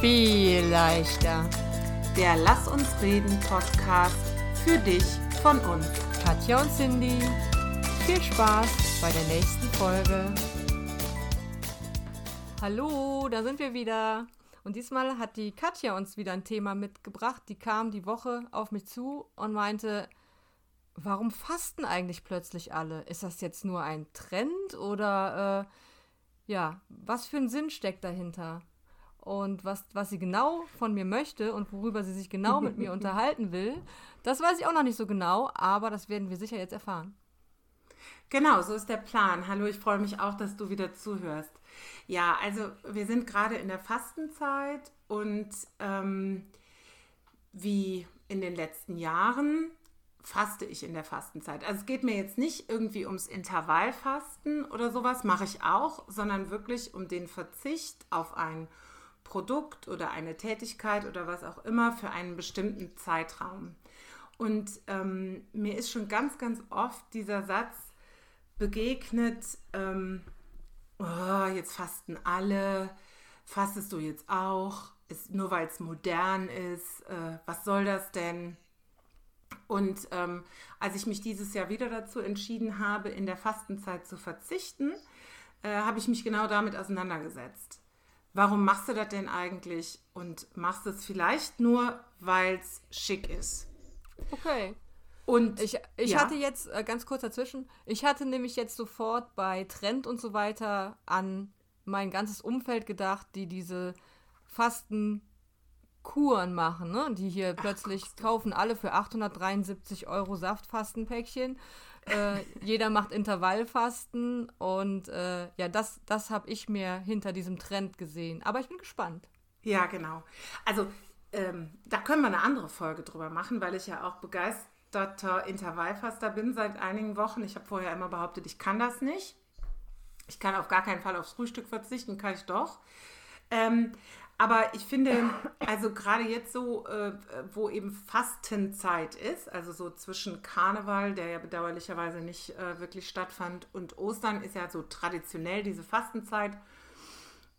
viel leichter. Der Lass uns reden Podcast für dich von uns. Katja und Cindy, viel Spaß bei der nächsten Folge. Hallo, da sind wir wieder. Und diesmal hat die Katja uns wieder ein Thema mitgebracht. Die kam die Woche auf mich zu und meinte, warum fasten eigentlich plötzlich alle? Ist das jetzt nur ein Trend oder äh, ja, was für ein Sinn steckt dahinter? Und was, was sie genau von mir möchte und worüber sie sich genau mit mir unterhalten will, das weiß ich auch noch nicht so genau, aber das werden wir sicher jetzt erfahren. Genau, so ist der Plan. Hallo, ich freue mich auch, dass du wieder zuhörst. Ja, also wir sind gerade in der Fastenzeit und ähm, wie in den letzten Jahren faste ich in der Fastenzeit. Also es geht mir jetzt nicht irgendwie ums Intervallfasten oder sowas, mache ich auch, sondern wirklich um den Verzicht auf ein Produkt oder eine Tätigkeit oder was auch immer für einen bestimmten Zeitraum. Und ähm, mir ist schon ganz, ganz oft dieser Satz begegnet, ähm, oh, jetzt fasten alle, fastest du jetzt auch, ist, nur weil es modern ist, äh, was soll das denn? Und ähm, als ich mich dieses Jahr wieder dazu entschieden habe, in der Fastenzeit zu verzichten, äh, habe ich mich genau damit auseinandergesetzt. Warum machst du das denn eigentlich? Und machst es vielleicht nur, weil es schick ist. Okay. Und ich, ich ja. hatte jetzt, äh, ganz kurz dazwischen, ich hatte nämlich jetzt sofort bei Trend und so weiter an mein ganzes Umfeld gedacht, die diese Fasten Kuren machen, ne? Die hier Ach, plötzlich Gott. kaufen alle für 873 Euro Saftfastenpäckchen. Äh, jeder macht Intervallfasten und äh, ja, das, das habe ich mir hinter diesem Trend gesehen. Aber ich bin gespannt. Ja, genau. Also ähm, da können wir eine andere Folge drüber machen, weil ich ja auch begeisterter Intervallfaster bin seit einigen Wochen. Ich habe vorher immer behauptet, ich kann das nicht. Ich kann auf gar keinen Fall aufs Frühstück verzichten, kann ich doch. Ähm, aber ich finde, also gerade jetzt so, äh, wo eben Fastenzeit ist, also so zwischen Karneval, der ja bedauerlicherweise nicht äh, wirklich stattfand, und Ostern ist ja so traditionell diese Fastenzeit.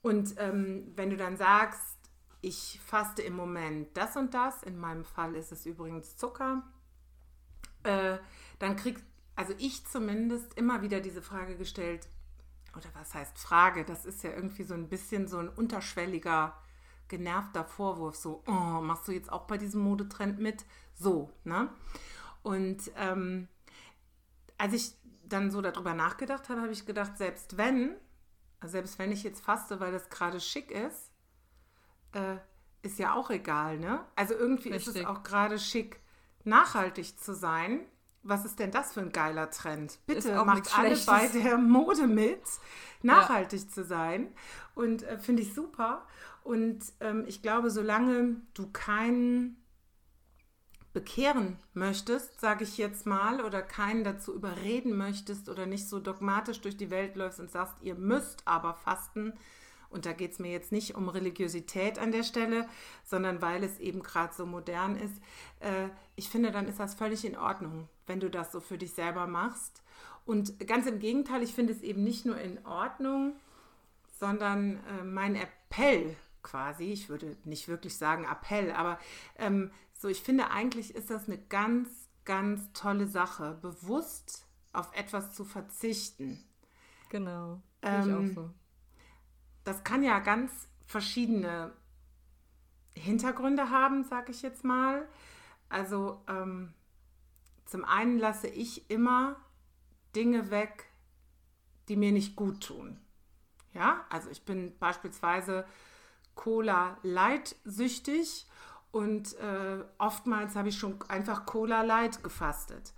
Und ähm, wenn du dann sagst, ich faste im Moment das und das, in meinem Fall ist es übrigens Zucker, äh, dann kriegt, also ich zumindest, immer wieder diese Frage gestellt, oder was heißt Frage? Das ist ja irgendwie so ein bisschen so ein unterschwelliger genervter Vorwurf, so, oh, machst du jetzt auch bei diesem Modetrend mit? So, ne? Und ähm, als ich dann so darüber nachgedacht habe, habe ich gedacht, selbst wenn, selbst wenn ich jetzt faste, weil das gerade schick ist, äh, ist ja auch egal, ne? Also irgendwie Richtig. ist es auch gerade schick, nachhaltig zu sein. Was ist denn das für ein geiler Trend? Bitte macht alle bei der Mode mit, nachhaltig ja. zu sein. Und äh, finde ich super. Und ähm, ich glaube, solange du keinen bekehren möchtest, sage ich jetzt mal, oder keinen dazu überreden möchtest oder nicht so dogmatisch durch die Welt läufst und sagst, ihr müsst aber fasten, und da geht es mir jetzt nicht um Religiosität an der Stelle, sondern weil es eben gerade so modern ist. Äh, ich finde, dann ist das völlig in Ordnung, wenn du das so für dich selber machst. Und ganz im Gegenteil, ich finde es eben nicht nur in Ordnung, sondern äh, mein Appell quasi, ich würde nicht wirklich sagen Appell, aber ähm, so, ich finde eigentlich ist das eine ganz, ganz tolle Sache, bewusst auf etwas zu verzichten. Genau. Ähm, ich auch so. Das kann ja ganz verschiedene Hintergründe haben, sage ich jetzt mal. Also ähm, zum einen lasse ich immer Dinge weg, die mir nicht gut tun. Ja, also ich bin beispielsweise Cola Light süchtig und äh, oftmals habe ich schon einfach Cola Light gefastet.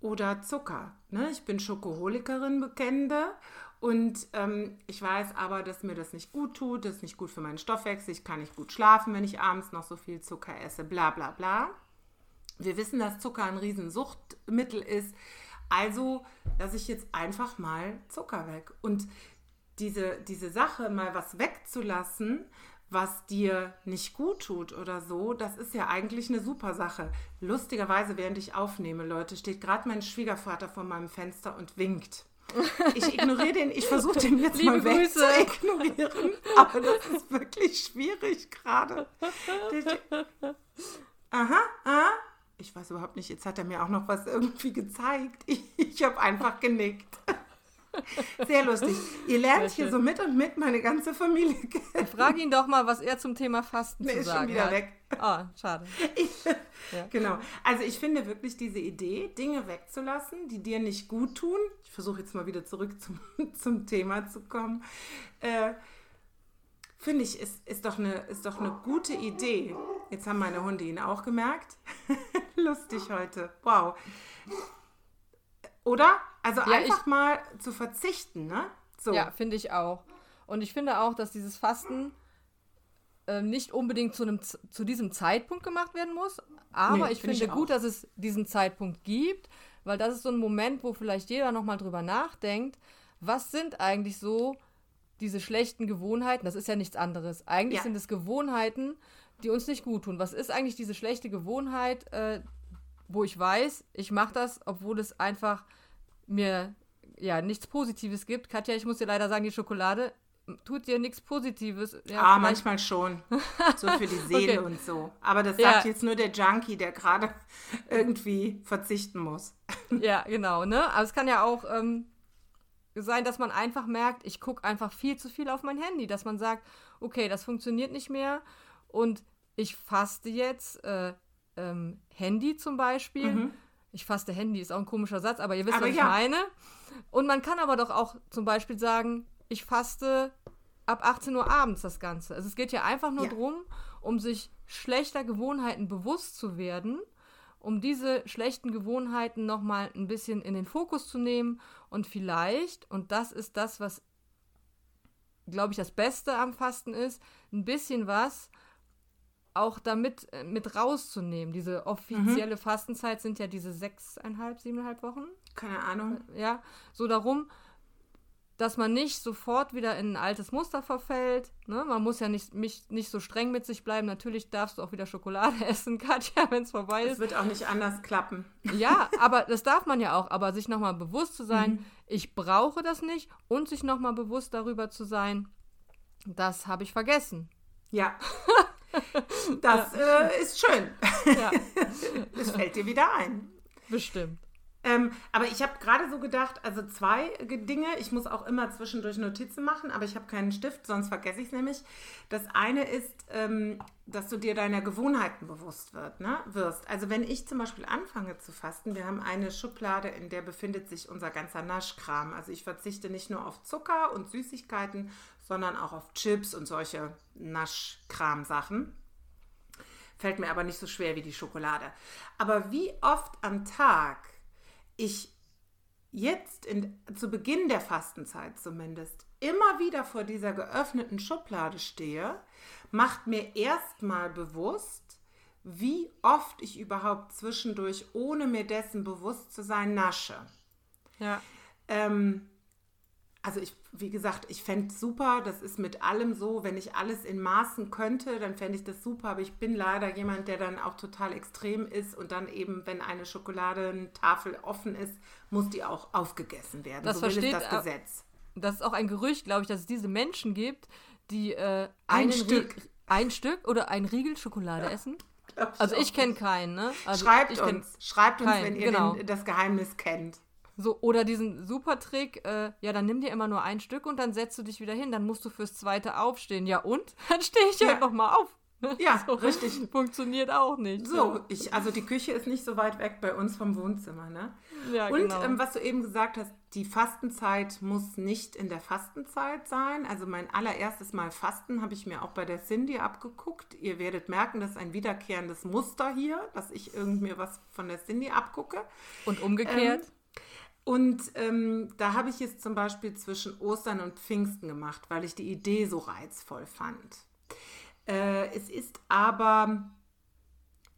Oder Zucker. Ne? Ich bin Schokoholikerin, bekennende. Und ähm, ich weiß aber, dass mir das nicht gut tut, das ist nicht gut für meinen Stoffwechsel, ich kann nicht gut schlafen, wenn ich abends noch so viel Zucker esse, bla bla bla. Wir wissen, dass Zucker ein Riesensuchtmittel ist. Also lasse ich jetzt einfach mal Zucker weg. Und diese, diese Sache, mal was wegzulassen, was dir nicht gut tut oder so, das ist ja eigentlich eine super Sache. Lustigerweise, während ich aufnehme, Leute, steht gerade mein Schwiegervater vor meinem Fenster und winkt. Ich ignoriere den, ich versuche den jetzt Liebe mal weg zu ignorieren, aber das ist wirklich schwierig gerade. Aha, aha. Ich weiß überhaupt nicht, jetzt hat er mir auch noch was irgendwie gezeigt. Ich, ich habe einfach genickt. Sehr lustig. Ihr lernt hier so mit und mit meine ganze Familie kennen. Frag ihn doch mal, was er zum Thema Fasten nee, zu ist sagen schon wieder hat. weg. Oh, schade. Ich, ja. Genau. Also ich finde wirklich diese Idee, Dinge wegzulassen, die dir nicht gut tun. Ich versuche jetzt mal wieder zurück zum, zum Thema zu kommen. Äh, finde ich, ist, ist, doch eine, ist doch eine gute Idee. Jetzt haben meine Hunde ihn auch gemerkt. Lustig heute. Wow. Oder? Also ja, einfach ich, mal zu verzichten, ne? So. Ja, finde ich auch. Und ich finde auch, dass dieses Fasten äh, nicht unbedingt zu, einem, zu diesem Zeitpunkt gemacht werden muss. Aber nee, ich finde ich gut, dass es diesen Zeitpunkt gibt, weil das ist so ein Moment, wo vielleicht jeder nochmal drüber nachdenkt, was sind eigentlich so diese schlechten Gewohnheiten? Das ist ja nichts anderes. Eigentlich ja. sind es Gewohnheiten, die uns nicht gut tun. Was ist eigentlich diese schlechte Gewohnheit, äh, wo ich weiß, ich mache das, obwohl es einfach mir ja nichts Positives gibt. Katja, ich muss dir leider sagen, die Schokolade tut dir nichts Positives. Ja, ah, manchmal schon. So für die Seele okay. und so. Aber das sagt ja. jetzt nur der Junkie, der gerade irgendwie verzichten muss. Ja, genau. Ne? Aber es kann ja auch ähm, sein, dass man einfach merkt, ich gucke einfach viel zu viel auf mein Handy. Dass man sagt, okay, das funktioniert nicht mehr und ich faste jetzt äh, ähm, Handy zum Beispiel. Mhm ich faste Handy, ist auch ein komischer Satz, aber ihr wisst, aber was ja. ich meine. Und man kann aber doch auch zum Beispiel sagen, ich faste ab 18 Uhr abends das Ganze. Also es geht ja einfach nur ja. darum, um sich schlechter Gewohnheiten bewusst zu werden, um diese schlechten Gewohnheiten nochmal ein bisschen in den Fokus zu nehmen und vielleicht, und das ist das, was, glaube ich, das Beste am Fasten ist, ein bisschen was auch damit äh, mit rauszunehmen. Diese offizielle mhm. Fastenzeit sind ja diese sechseinhalb, siebeneinhalb Wochen. Keine Ahnung. Ja, so darum, dass man nicht sofort wieder in ein altes Muster verfällt. Ne? Man muss ja nicht, nicht, nicht so streng mit sich bleiben. Natürlich darfst du auch wieder Schokolade essen, Katja, wenn es vorbei ist. Es wird auch nicht anders klappen. Ja, aber das darf man ja auch. Aber sich nochmal bewusst zu sein, mhm. ich brauche das nicht und sich nochmal bewusst darüber zu sein, das habe ich vergessen. Ja. Das äh, ist schön. Ja. Das fällt dir wieder ein. Bestimmt. Ähm, aber ich habe gerade so gedacht, also zwei Dinge. Ich muss auch immer zwischendurch Notizen machen, aber ich habe keinen Stift, sonst vergesse ich es nämlich. Das eine ist, ähm, dass du dir deiner Gewohnheiten bewusst wird, ne? wirst. Also wenn ich zum Beispiel anfange zu fasten, wir haben eine Schublade, in der befindet sich unser ganzer Naschkram. Also ich verzichte nicht nur auf Zucker und Süßigkeiten, sondern auch auf Chips und solche Naschkram-Sachen. Fällt mir aber nicht so schwer wie die Schokolade. Aber wie oft am Tag ich jetzt in, zu Beginn der Fastenzeit zumindest immer wieder vor dieser geöffneten Schublade stehe, macht mir erstmal bewusst, wie oft ich überhaupt zwischendurch, ohne mir dessen bewusst zu sein, nasche. Ja. Ähm, also ich, wie gesagt, ich fände es super, das ist mit allem so, wenn ich alles in Maßen könnte, dann fände ich das super, aber ich bin leider jemand, der dann auch total extrem ist und dann eben, wenn eine Schokoladentafel offen ist, muss die auch aufgegessen werden. Das so versteht das Gesetz. Das ist auch ein Gerücht, glaube ich, dass es diese Menschen gibt, die äh, ein Stück. ein Stück oder ein Riegel Schokolade ja. essen. Also ich kenne keinen, ne? Also schreibt uns, schreibt uns, keinen, wenn ihr genau. den, das Geheimnis kennt. So, oder diesen super Trick, äh, ja, dann nimm dir immer nur ein Stück und dann setzt du dich wieder hin, dann musst du fürs zweite aufstehen. Ja, und? Dann stehe ich ja. halt nochmal auf. Ja, so, richtig. Funktioniert auch nicht. So, ich, also die Küche ist nicht so weit weg bei uns vom Wohnzimmer, ne? Ja, und genau. ähm, was du eben gesagt hast, die Fastenzeit muss nicht in der Fastenzeit sein. Also mein allererstes Mal Fasten habe ich mir auch bei der Cindy abgeguckt. Ihr werdet merken, das ist ein wiederkehrendes Muster hier, dass ich irgendwie mir was von der Cindy abgucke. Und umgekehrt? Ähm, und ähm, da habe ich es zum Beispiel zwischen Ostern und Pfingsten gemacht, weil ich die Idee so reizvoll fand. Äh, es ist aber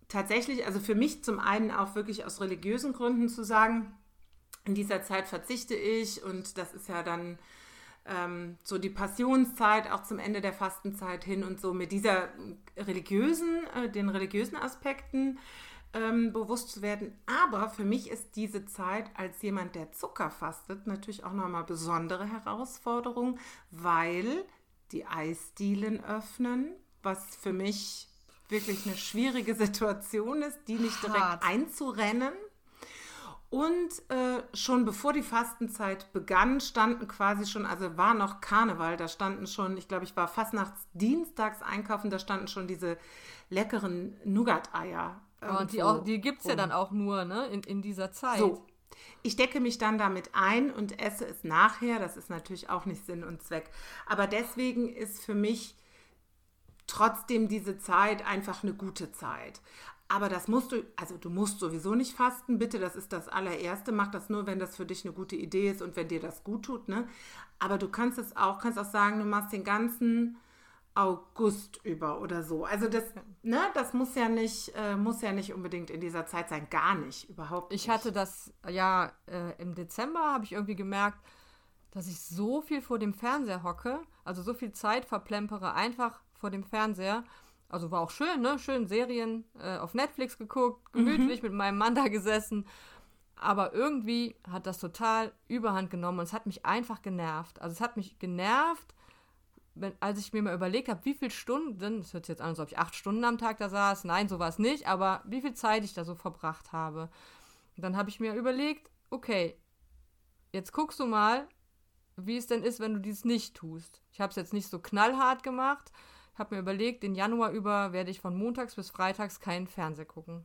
tatsächlich, also für mich zum einen auch wirklich aus religiösen Gründen zu sagen, in dieser Zeit verzichte ich und das ist ja dann ähm, so die Passionszeit auch zum Ende der Fastenzeit hin und so mit dieser religiösen, äh, den religiösen Aspekten ähm, bewusst zu werden. Aber für mich ist diese Zeit als jemand, der Zucker fastet, natürlich auch nochmal besondere Herausforderung, weil die Eisdielen öffnen, was für mich wirklich eine schwierige Situation ist, die nicht direkt Hart. einzurennen. Und äh, schon bevor die Fastenzeit begann, standen quasi schon, also war noch Karneval, da standen schon, ich glaube, ich war fast nachts dienstags einkaufen, da standen schon diese leckeren Nougat-Eier. Oh, und die, die gibt es ja dann auch nur ne, in, in dieser Zeit. So. Ich decke mich dann damit ein und esse es nachher. Das ist natürlich auch nicht Sinn und Zweck. Aber deswegen ist für mich trotzdem diese Zeit einfach eine gute Zeit. Aber das musst du, also du musst sowieso nicht fasten, bitte, das ist das allererste. Mach das nur, wenn das für dich eine gute Idee ist und wenn dir das gut tut, ne? Aber du kannst es auch, kannst auch sagen, du machst den ganzen August über oder so. Also das, ne, das muss ja nicht, äh, muss ja nicht unbedingt in dieser Zeit sein, gar nicht, überhaupt nicht. Ich hatte das, ja, äh, im Dezember habe ich irgendwie gemerkt, dass ich so viel vor dem Fernseher hocke, also so viel Zeit verplempere, einfach vor dem Fernseher. Also war auch schön, ne? Schön Serien äh, auf Netflix geguckt, gemütlich mhm. mit meinem Mann da gesessen. Aber irgendwie hat das total überhand genommen und es hat mich einfach genervt. Also es hat mich genervt, wenn, als ich mir mal überlegt habe, wie viele Stunden, das hört sich jetzt an, als ob ich acht Stunden am Tag da saß, nein, so war es nicht, aber wie viel Zeit ich da so verbracht habe. Und dann habe ich mir überlegt, okay, jetzt guckst du mal, wie es denn ist, wenn du dies nicht tust. Ich habe es jetzt nicht so knallhart gemacht, habe mir überlegt, den Januar über werde ich von montags bis freitags keinen Fernseher gucken.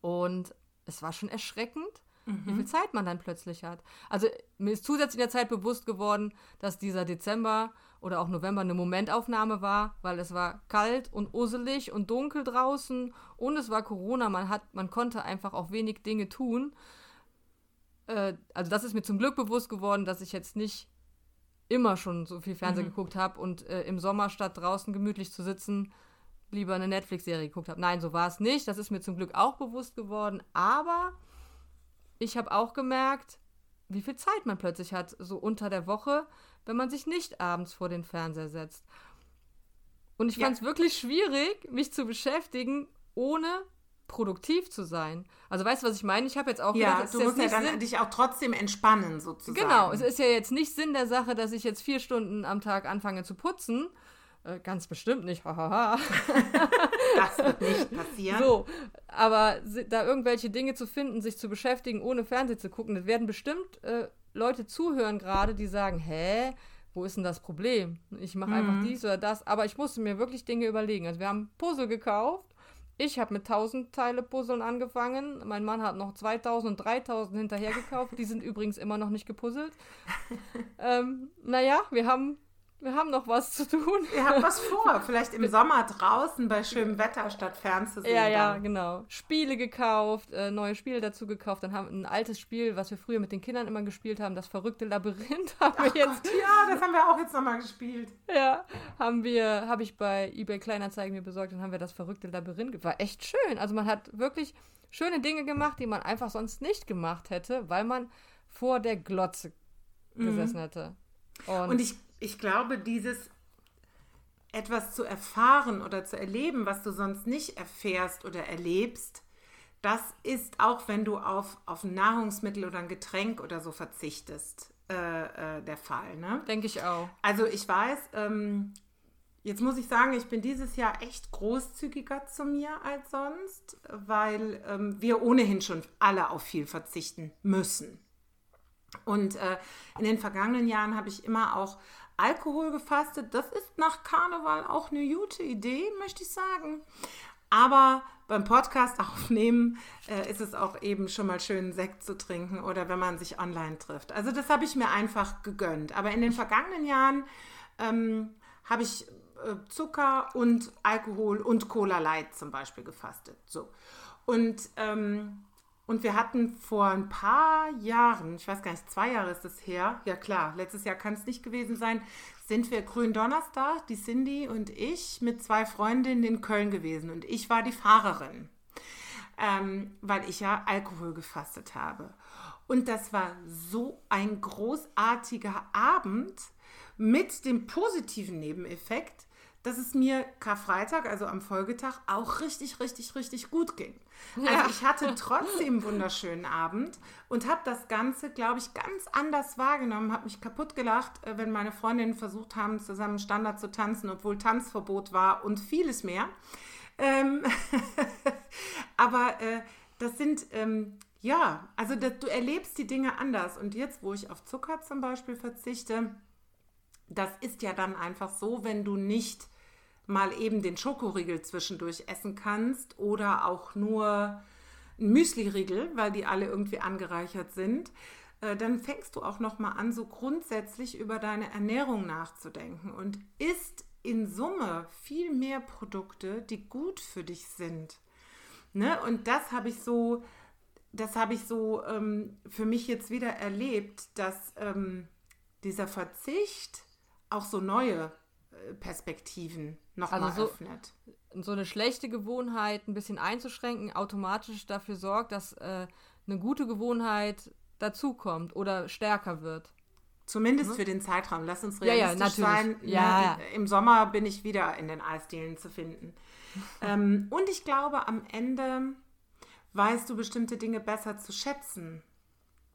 Und es war schon erschreckend, mhm. wie viel Zeit man dann plötzlich hat. Also mir ist zusätzlich in der Zeit bewusst geworden, dass dieser Dezember oder auch November eine Momentaufnahme war, weil es war kalt und uselig und dunkel draußen und es war Corona. Man hat, man konnte einfach auch wenig Dinge tun. Äh, also das ist mir zum Glück bewusst geworden, dass ich jetzt nicht immer schon so viel Fernsehen mhm. geguckt habe und äh, im Sommer statt draußen gemütlich zu sitzen lieber eine Netflix-Serie geguckt habe. Nein, so war es nicht. Das ist mir zum Glück auch bewusst geworden. Aber ich habe auch gemerkt, wie viel Zeit man plötzlich hat, so unter der Woche, wenn man sich nicht abends vor den Fernseher setzt. Und ich ja. fand es wirklich schwierig, mich zu beschäftigen, ohne produktiv zu sein. Also weißt du, was ich meine? Ich habe jetzt auch ja, gedacht, du musst ja dann Sinn, dich auch trotzdem entspannen sozusagen. Genau, es ist ja jetzt nicht Sinn der Sache, dass ich jetzt vier Stunden am Tag anfange zu putzen. Äh, ganz bestimmt nicht, hahaha. das wird nicht passieren. So, aber da irgendwelche Dinge zu finden, sich zu beschäftigen, ohne Fernsehen zu gucken, das werden bestimmt äh, Leute zuhören gerade, die sagen, hä, wo ist denn das Problem? Ich mache mhm. einfach dies oder das, aber ich musste mir wirklich Dinge überlegen. Also wir haben Puzzle gekauft. Ich habe mit 1000 Teile Puzzeln angefangen. Mein Mann hat noch 2000 und 3000 hinterher gekauft. Die sind übrigens immer noch nicht gepuzzelt. ähm, naja, wir haben wir haben noch was zu tun. Ihr habt was vor. Vielleicht im Sommer draußen bei schönem Wetter statt fernzusehen. Ja, ja, dann. genau. Spiele gekauft, äh, neue Spiele dazu gekauft. Dann haben wir ein altes Spiel, was wir früher mit den Kindern immer gespielt haben, das verrückte Labyrinth haben Ach wir jetzt. Gott, ja, das haben wir auch jetzt nochmal gespielt. Ja, haben wir, habe ich bei eBay Kleinanzeigen mir besorgt, dann haben wir das verrückte Labyrinth. War echt schön. Also man hat wirklich schöne Dinge gemacht, die man einfach sonst nicht gemacht hätte, weil man vor der Glotze mhm. gesessen hätte. Und, Und ich ich glaube, dieses etwas zu erfahren oder zu erleben, was du sonst nicht erfährst oder erlebst, das ist auch, wenn du auf, auf ein Nahrungsmittel oder ein Getränk oder so verzichtest, äh, äh, der Fall. Ne? Denke ich auch. Also ich weiß, ähm, jetzt muss ich sagen, ich bin dieses Jahr echt großzügiger zu mir als sonst, weil ähm, wir ohnehin schon alle auf viel verzichten müssen. Und äh, in den vergangenen Jahren habe ich immer auch Alkohol gefastet. Das ist nach Karneval auch eine gute Idee, möchte ich sagen. Aber beim Podcast aufnehmen äh, ist es auch eben schon mal schön, Sekt zu trinken oder wenn man sich online trifft. Also das habe ich mir einfach gegönnt. Aber in den vergangenen Jahren ähm, habe ich äh, Zucker und Alkohol und Cola Light zum Beispiel gefastet. So. Und ähm, und wir hatten vor ein paar Jahren, ich weiß gar nicht, zwei Jahre ist es her, ja klar, letztes Jahr kann es nicht gewesen sein, sind wir Gründonnerstag, die Cindy und ich, mit zwei Freundinnen in Köln gewesen. Und ich war die Fahrerin, ähm, weil ich ja Alkohol gefastet habe. Und das war so ein großartiger Abend mit dem positiven Nebeneffekt, dass es mir Karfreitag, also am Folgetag, auch richtig, richtig, richtig gut ging. Also ich hatte trotzdem einen wunderschönen Abend und habe das Ganze, glaube ich, ganz anders wahrgenommen, habe mich kaputt gelacht, äh, wenn meine Freundinnen versucht haben, zusammen Standard zu tanzen, obwohl Tanzverbot war und vieles mehr. Ähm aber äh, das sind, ähm, ja, also das, du erlebst die Dinge anders. Und jetzt, wo ich auf Zucker zum Beispiel verzichte, das ist ja dann einfach so, wenn du nicht mal eben den Schokoriegel zwischendurch essen kannst oder auch nur ein Müsli-Riegel, weil die alle irgendwie angereichert sind, äh, dann fängst du auch noch mal an, so grundsätzlich über deine Ernährung nachzudenken und isst in Summe viel mehr Produkte, die gut für dich sind. Ne? Und das habe ich so, das habe ich so ähm, für mich jetzt wieder erlebt, dass ähm, dieser Verzicht auch so neue äh, Perspektiven nochmal also so, öffnet. So eine schlechte Gewohnheit ein bisschen einzuschränken, automatisch dafür sorgt, dass äh, eine gute Gewohnheit dazukommt oder stärker wird. Zumindest mhm. für den Zeitraum. Lass uns realistisch ja, ja, sein. Ja. Im Sommer bin ich wieder in den Eisdielen zu finden. ähm, und ich glaube, am Ende weißt du bestimmte Dinge besser zu schätzen.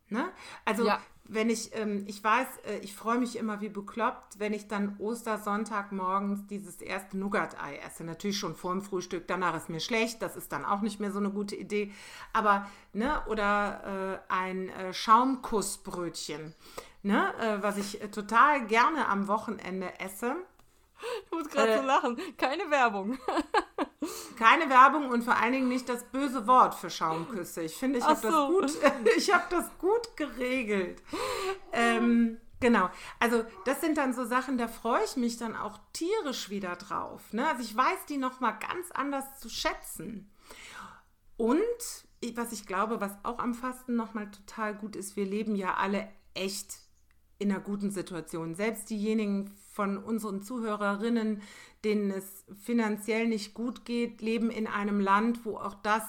Ne? Also ja wenn ich, ähm, ich weiß, äh, ich freue mich immer wie bekloppt, wenn ich dann Ostersonntag morgens dieses erste Nougat-Ei esse. Natürlich schon vor dem Frühstück, danach ist mir schlecht, das ist dann auch nicht mehr so eine gute Idee. Aber, ne, oder äh, ein äh, Schaumkussbrötchen, ne, äh, was ich äh, total gerne am Wochenende esse. Ich muss gerade äh, so lachen. Keine Werbung. keine Werbung und vor allen Dingen nicht das böse Wort für Schaumküsse. Ich finde, ich habe so. das gut, ich habe das gut geregelt. Ähm, genau. Also das sind dann so Sachen, da freue ich mich dann auch tierisch wieder drauf. Ne? Also ich weiß die noch mal ganz anders zu schätzen. Und was ich glaube, was auch am Fasten noch mal total gut ist, wir leben ja alle echt in einer guten Situation. Selbst diejenigen von unseren Zuhörerinnen, denen es finanziell nicht gut geht, leben in einem Land, wo auch das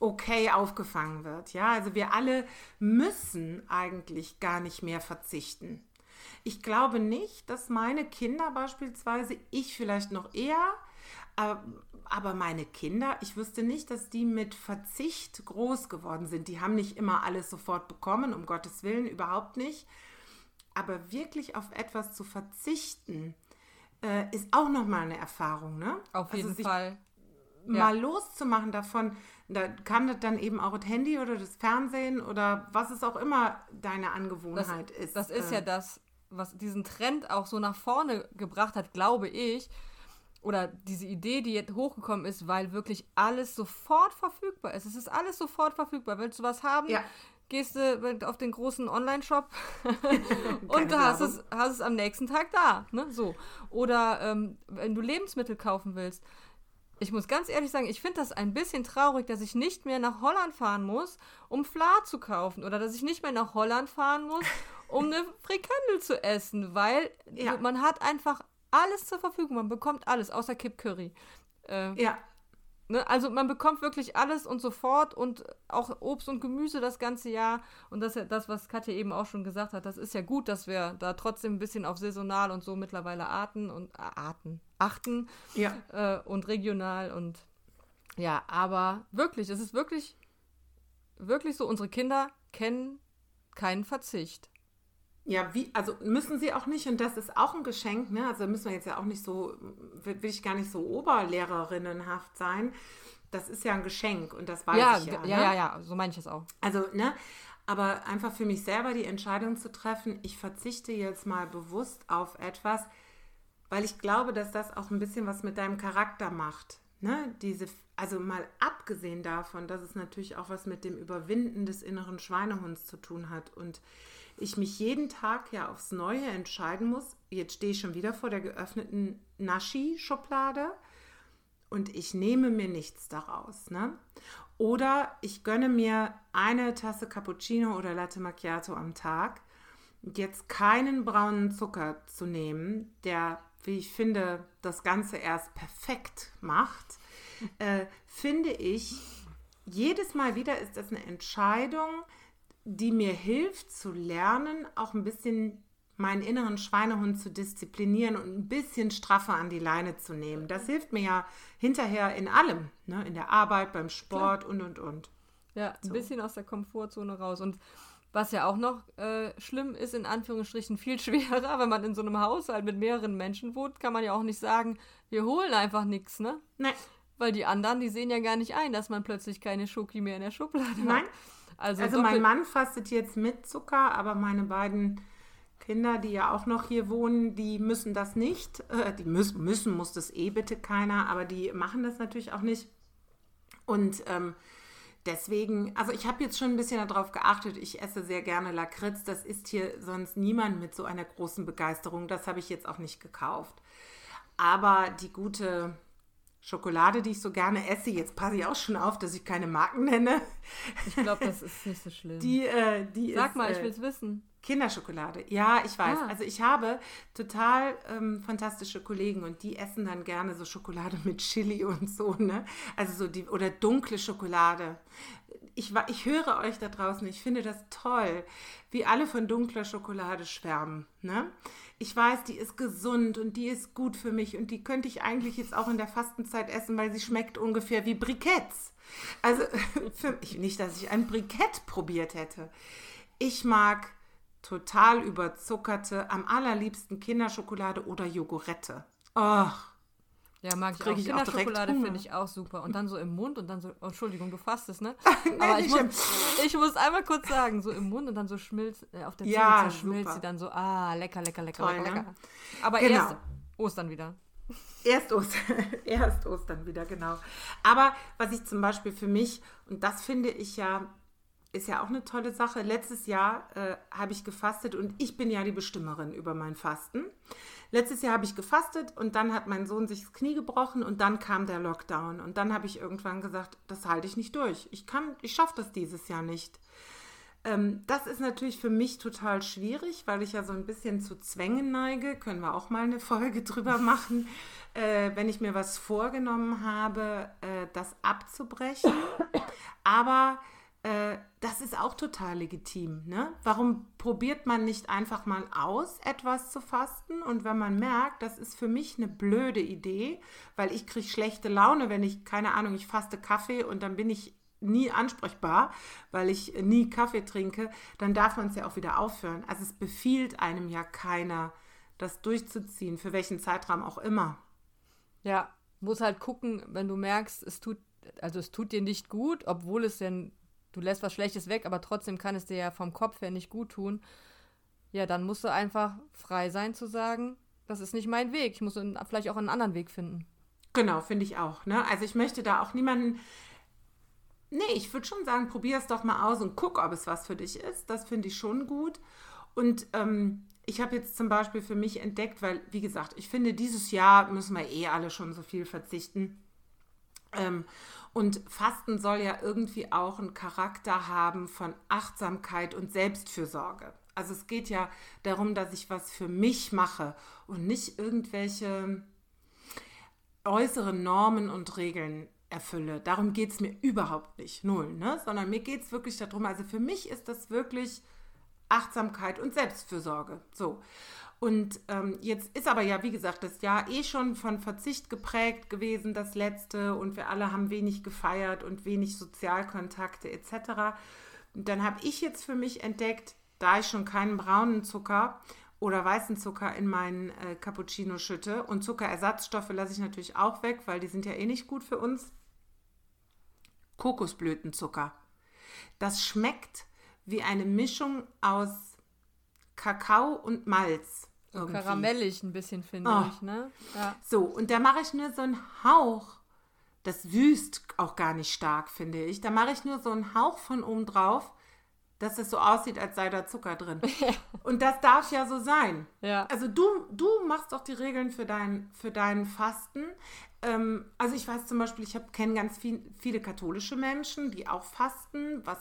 okay aufgefangen wird. Ja, also wir alle müssen eigentlich gar nicht mehr verzichten. Ich glaube nicht, dass meine Kinder beispielsweise, ich vielleicht noch eher, aber meine Kinder, ich wüsste nicht, dass die mit Verzicht groß geworden sind. Die haben nicht immer alles sofort bekommen, um Gottes Willen, überhaupt nicht. Aber wirklich auf etwas zu verzichten, äh, ist auch nochmal eine Erfahrung, ne? Auf also jeden Fall. Mal ja. loszumachen davon, da kann das dann eben auch das Handy oder das Fernsehen oder was es auch immer deine Angewohnheit das, ist. Das ist äh, ja das, was diesen Trend auch so nach vorne gebracht hat, glaube ich. Oder diese Idee, die jetzt hochgekommen ist, weil wirklich alles sofort verfügbar ist. Es ist alles sofort verfügbar. Willst du was haben? Ja gehst du auf den großen Online-Shop und du hast es, hast es am nächsten Tag da. Ne? So. Oder ähm, wenn du Lebensmittel kaufen willst. Ich muss ganz ehrlich sagen, ich finde das ein bisschen traurig, dass ich nicht mehr nach Holland fahren muss, um Fla zu kaufen. Oder dass ich nicht mehr nach Holland fahren muss, um eine Frikandel zu essen. Weil ja. man hat einfach alles zur Verfügung. Man bekommt alles, außer Kip Curry. Äh, ja. Ne? Also man bekommt wirklich alles und sofort und auch Obst und Gemüse das ganze Jahr. Und das das, was Katja eben auch schon gesagt hat. Das ist ja gut, dass wir da trotzdem ein bisschen auf saisonal und so mittlerweile arten und äh, arten, achten ja. äh, und regional und ja, aber wirklich, es ist wirklich, wirklich so, unsere Kinder kennen keinen Verzicht. Ja, wie, also müssen sie auch nicht, und das ist auch ein Geschenk, ne? Also müssen wir jetzt ja auch nicht so, will, will ich gar nicht so Oberlehrerinnenhaft sein. Das ist ja ein Geschenk und das weiß ja, ich ja. Ja, ne? ja, ja, so meine ich es auch. Also, ne? Aber einfach für mich selber die Entscheidung zu treffen, ich verzichte jetzt mal bewusst auf etwas, weil ich glaube, dass das auch ein bisschen was mit deinem Charakter macht. Ne? Diese, also mal abgesehen davon, dass es natürlich auch was mit dem Überwinden des inneren Schweinehunds zu tun hat und ich mich jeden Tag ja aufs Neue entscheiden muss. Jetzt stehe ich schon wieder vor der geöffneten Naschi-Schublade und ich nehme mir nichts daraus. Ne? Oder ich gönne mir eine Tasse Cappuccino oder Latte Macchiato am Tag. Jetzt keinen braunen Zucker zu nehmen, der, wie ich finde, das Ganze erst perfekt macht, äh, finde ich, jedes Mal wieder ist das eine Entscheidung, die mir hilft zu lernen, auch ein bisschen meinen inneren Schweinehund zu disziplinieren und ein bisschen straffer an die Leine zu nehmen. Das hilft mir ja hinterher in allem, ne? in der Arbeit, beim Sport Klar. und, und, und. Ja, ein so. bisschen aus der Komfortzone raus. Und was ja auch noch äh, schlimm ist, in Anführungsstrichen viel schwerer, wenn man in so einem Haushalt mit mehreren Menschen wohnt, kann man ja auch nicht sagen, wir holen einfach nichts, ne? Nein. Weil die anderen, die sehen ja gar nicht ein, dass man plötzlich keine Schoki mehr in der Schublade Nein. hat. Also, also mein Mann fastet jetzt mit Zucker, aber meine beiden Kinder, die ja auch noch hier wohnen, die müssen das nicht. Äh, die müssen, müssen, muss das eh bitte keiner, aber die machen das natürlich auch nicht. Und ähm, deswegen, also ich habe jetzt schon ein bisschen darauf geachtet, ich esse sehr gerne Lakritz. Das ist hier sonst niemand mit so einer großen Begeisterung. Das habe ich jetzt auch nicht gekauft. Aber die gute Schokolade, die ich so gerne esse, jetzt passe ich auch schon auf, dass ich keine Marken nenne. Ich glaube, das ist nicht so schlimm. Die, äh, die Sag ist, mal, ich will es wissen. Kinderschokolade. Ja, ich weiß. Ah. Also ich habe total ähm, fantastische Kollegen und die essen dann gerne so Schokolade mit Chili und so, ne? Also so die oder dunkle Schokolade. Ich, ich höre euch da draußen, ich finde das toll, wie alle von dunkler Schokolade schwärmen, ne? Ich weiß, die ist gesund und die ist gut für mich und die könnte ich eigentlich jetzt auch in der Fastenzeit essen, weil sie schmeckt ungefähr wie Briketts. Also für mich nicht, dass ich ein Brikett probiert hätte. Ich mag total überzuckerte, am allerliebsten Kinderschokolade oder Jogurette. Ach, ja, mag ich auch. Ich Kinderschokolade finde ich auch super. Und dann so im Mund und dann so, oh, Entschuldigung, du fastest, ne? Aber ich, muss, ich muss einmal kurz sagen, so im Mund und dann so schmilzt, äh, auf der Zunge ja, zerschmilzt super. sie dann so, ah, lecker, lecker, lecker, Toll, lecker, ne? lecker. Aber genau. erst Ostern wieder. Erst Ostern, erst Ostern wieder, genau. Aber was ich zum Beispiel für mich, und das finde ich ja, ist ja auch eine tolle Sache. Letztes Jahr äh, habe ich gefastet und ich bin ja die Bestimmerin über mein Fasten. Letztes Jahr habe ich gefastet und dann hat mein Sohn sich das Knie gebrochen und dann kam der Lockdown. Und dann habe ich irgendwann gesagt, das halte ich nicht durch. Ich kann, ich schaffe das dieses Jahr nicht. Ähm, das ist natürlich für mich total schwierig, weil ich ja so ein bisschen zu Zwängen neige. Können wir auch mal eine Folge drüber machen. Äh, wenn ich mir was vorgenommen habe, äh, das abzubrechen. Aber äh, das ist auch total legitim. Ne? Warum probiert man nicht einfach mal aus, etwas zu fasten? Und wenn man merkt, das ist für mich eine blöde Idee, weil ich kriege schlechte Laune, wenn ich, keine Ahnung, ich faste Kaffee und dann bin ich nie ansprechbar, weil ich nie Kaffee trinke, dann darf man es ja auch wieder aufhören. Also es befiehlt einem ja keiner, das durchzuziehen, für welchen Zeitraum auch immer. Ja, muss halt gucken, wenn du merkst, es tut, also es tut dir nicht gut, obwohl es denn du lässt was Schlechtes weg, aber trotzdem kann es dir ja vom Kopf her nicht gut tun, ja, dann musst du einfach frei sein zu sagen, das ist nicht mein Weg. Ich muss vielleicht auch einen anderen Weg finden. Genau, finde ich auch. Ne? Also ich möchte da auch niemanden. Nee, ich würde schon sagen, probier es doch mal aus und guck, ob es was für dich ist. Das finde ich schon gut. Und ähm, ich habe jetzt zum Beispiel für mich entdeckt, weil, wie gesagt, ich finde, dieses Jahr müssen wir eh alle schon so viel verzichten. Ähm, und Fasten soll ja irgendwie auch einen Charakter haben von Achtsamkeit und Selbstfürsorge. Also es geht ja darum, dass ich was für mich mache und nicht irgendwelche äußeren Normen und Regeln erfülle. Darum geht es mir überhaupt nicht, null, ne? sondern mir geht es wirklich darum, also für mich ist das wirklich Achtsamkeit und Selbstfürsorge. So. Und ähm, jetzt ist aber ja, wie gesagt, das Jahr eh schon von Verzicht geprägt gewesen, das letzte. Und wir alle haben wenig gefeiert und wenig Sozialkontakte etc. Und dann habe ich jetzt für mich entdeckt, da ich schon keinen braunen Zucker oder weißen Zucker in meinen äh, Cappuccino schütte und Zuckerersatzstoffe lasse ich natürlich auch weg, weil die sind ja eh nicht gut für uns. Kokosblütenzucker. Das schmeckt wie eine Mischung aus Kakao und Malz. So karamellig ein bisschen, finde oh. ich, ne? Ja. So, und da mache ich nur so einen Hauch. Das süßt auch gar nicht stark, finde ich. Da mache ich nur so einen Hauch von oben drauf, dass es so aussieht, als sei da Zucker drin. Und das darf ja so sein. Ja. Also du, du machst doch die Regeln für dein, für deinen Fasten. Ähm, also ich weiß zum Beispiel, ich kenne ganz viel, viele katholische Menschen, die auch fasten, was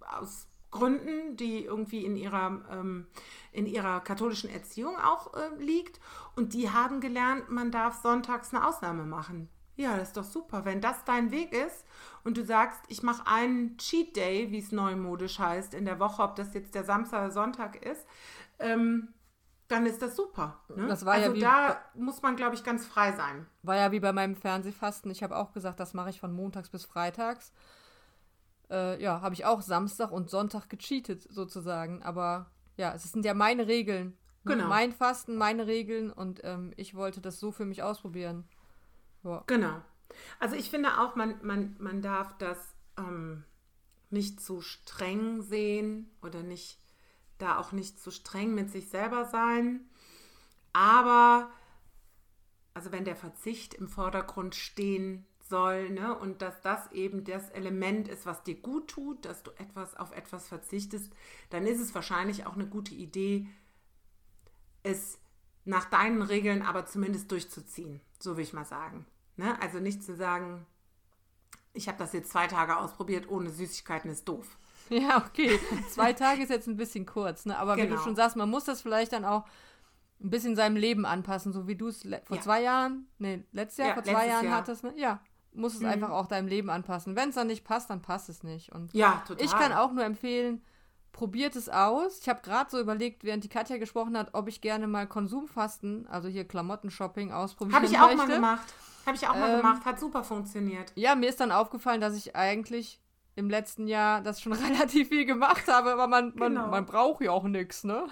aus Gründen, die irgendwie in ihrer, ähm, in ihrer katholischen Erziehung auch äh, liegt. Und die haben gelernt, man darf sonntags eine Ausnahme machen. Ja, das ist doch super. Wenn das dein Weg ist und du sagst, ich mache einen Cheat Day, wie es neumodisch heißt, in der Woche, ob das jetzt der Samstag oder Sonntag ist, ähm, dann ist das super. Ne? Das war also ja da muss man, glaube ich, ganz frei sein. War ja wie bei meinem Fernsehfasten. Ich habe auch gesagt, das mache ich von montags bis freitags. Äh, ja, habe ich auch Samstag und Sonntag gecheatet sozusagen. Aber ja, es sind ja meine Regeln. Ne? Genau. Mein Fasten, meine Regeln und ähm, ich wollte das so für mich ausprobieren. Ja. Genau. Also ich finde auch, man, man, man darf das ähm, nicht zu streng sehen oder nicht da auch nicht zu streng mit sich selber sein. Aber, also wenn der Verzicht im Vordergrund stehen soll, ne, und dass das eben das Element ist, was dir gut tut, dass du etwas auf etwas verzichtest, dann ist es wahrscheinlich auch eine gute Idee, es nach deinen Regeln aber zumindest durchzuziehen, so will ich mal sagen. Ne? Also nicht zu sagen, ich habe das jetzt zwei Tage ausprobiert, ohne Süßigkeiten ist doof. Ja, okay. Zwei Tage ist jetzt ein bisschen kurz, ne? Aber genau. wie du genau. schon sagst, man muss das vielleicht dann auch ein bisschen seinem Leben anpassen, so wie du es vor ja. zwei Jahren, nee, letztes Jahr, ja, vor zwei Jahren Jahr. hattest, ne? Ja, muss es mhm. einfach auch deinem Leben anpassen. Wenn es dann nicht passt, dann passt es nicht. Und ja, total. Ich kann auch nur empfehlen, probiert es aus. Ich habe gerade so überlegt, während die Katja gesprochen hat, ob ich gerne mal Konsumfasten, also hier Klamottenshopping ausprobieren Habe ich auch möchte. mal gemacht. Habe ich auch ähm, mal gemacht. Hat super funktioniert. Ja, mir ist dann aufgefallen, dass ich eigentlich im letzten Jahr das schon relativ viel gemacht habe, aber man, man, genau. man braucht ja auch nichts, ne?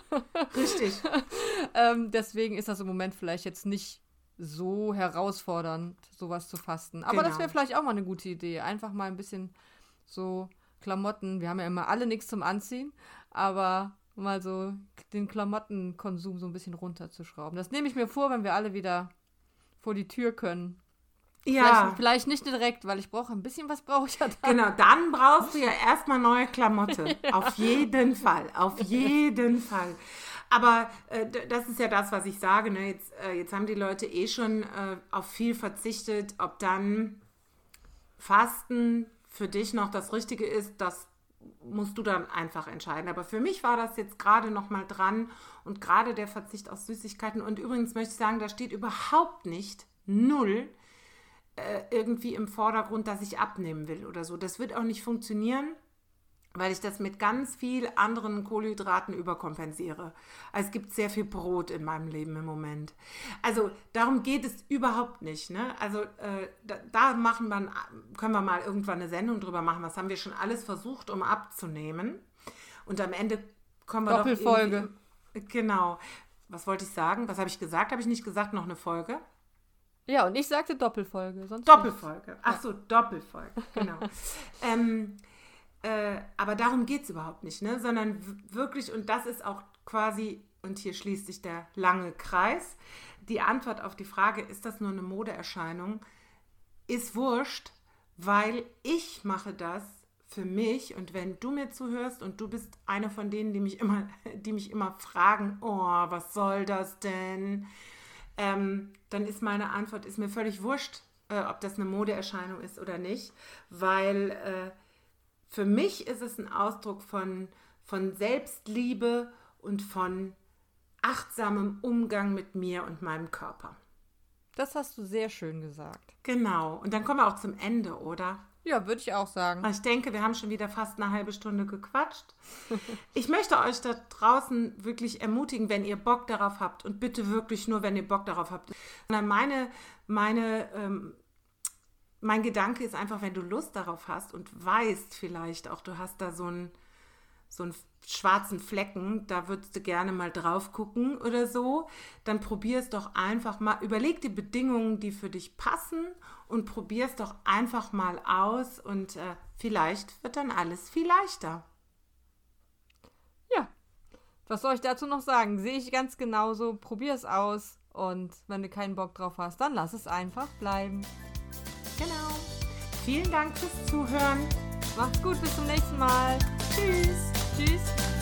Richtig. ähm, deswegen ist das im Moment vielleicht jetzt nicht so herausfordernd, sowas zu fasten. Aber genau. das wäre vielleicht auch mal eine gute Idee. Einfach mal ein bisschen so Klamotten. Wir haben ja immer alle nichts zum Anziehen, aber mal so den Klamottenkonsum so ein bisschen runterzuschrauben. Das nehme ich mir vor, wenn wir alle wieder vor die Tür können. Ja. Vielleicht, vielleicht, nicht direkt, weil ich brauche ein bisschen was brauche ich ja dann. Genau, dann brauchst du ja erstmal neue Klamotte. ja. Auf jeden Fall. Auf jeden Fall. Aber äh, das ist ja das, was ich sage. Ne? Jetzt, äh, jetzt haben die Leute eh schon äh, auf viel verzichtet. Ob dann Fasten für dich noch das Richtige ist, das musst du dann einfach entscheiden. Aber für mich war das jetzt gerade noch mal dran und gerade der Verzicht auf Süßigkeiten. Und übrigens möchte ich sagen, da steht überhaupt nicht null äh, irgendwie im Vordergrund, dass ich abnehmen will oder so. Das wird auch nicht funktionieren, weil ich das mit ganz viel anderen Kohlenhydraten überkompensiere. Also es gibt sehr viel Brot in meinem Leben im Moment. Also darum geht es überhaupt nicht. Ne? Also äh, da, da, machen wir, können wir mal irgendwann eine Sendung drüber machen. Was haben wir schon alles versucht, um abzunehmen? Und am Ende kommen wir Doppelfolge. Doch genau. Was wollte ich sagen? Was habe ich gesagt? Habe ich nicht gesagt, noch eine Folge? Ja, und ich sagte Doppelfolge. Sonst Doppelfolge. Ach so, Doppelfolge, genau. ähm, äh, aber darum geht es überhaupt nicht, ne? sondern wirklich, und das ist auch quasi, und hier schließt sich der lange Kreis, die Antwort auf die Frage, ist das nur eine Modeerscheinung, ist wurscht, weil ich mache das für mich und wenn du mir zuhörst und du bist eine von denen, die mich immer, die mich immer fragen, oh, was soll das denn? ähm, dann ist meine Antwort, ist mir völlig wurscht, äh, ob das eine Modeerscheinung ist oder nicht, weil äh, für mich ist es ein Ausdruck von, von Selbstliebe und von achtsamem Umgang mit mir und meinem Körper. Das hast du sehr schön gesagt. Genau. Und dann kommen wir auch zum Ende, oder? Ja, würde ich auch sagen. Ich denke, wir haben schon wieder fast eine halbe Stunde gequatscht. Ich möchte euch da draußen wirklich ermutigen, wenn ihr Bock darauf habt und bitte wirklich nur, wenn ihr Bock darauf habt. Meine, meine, ähm, mein Gedanke ist einfach, wenn du Lust darauf hast und weißt vielleicht auch, du hast da so ein so einen schwarzen Flecken, da würdest du gerne mal drauf gucken oder so, dann probier es doch einfach mal, überleg die Bedingungen, die für dich passen und probier es doch einfach mal aus und äh, vielleicht wird dann alles viel leichter. Ja, was soll ich dazu noch sagen? Sehe ich ganz genauso, probier es aus und wenn du keinen Bock drauf hast, dann lass es einfach bleiben. Genau. Vielen Dank fürs Zuhören. Macht's gut, bis zum nächsten Mal. Tschüss. Tschüss.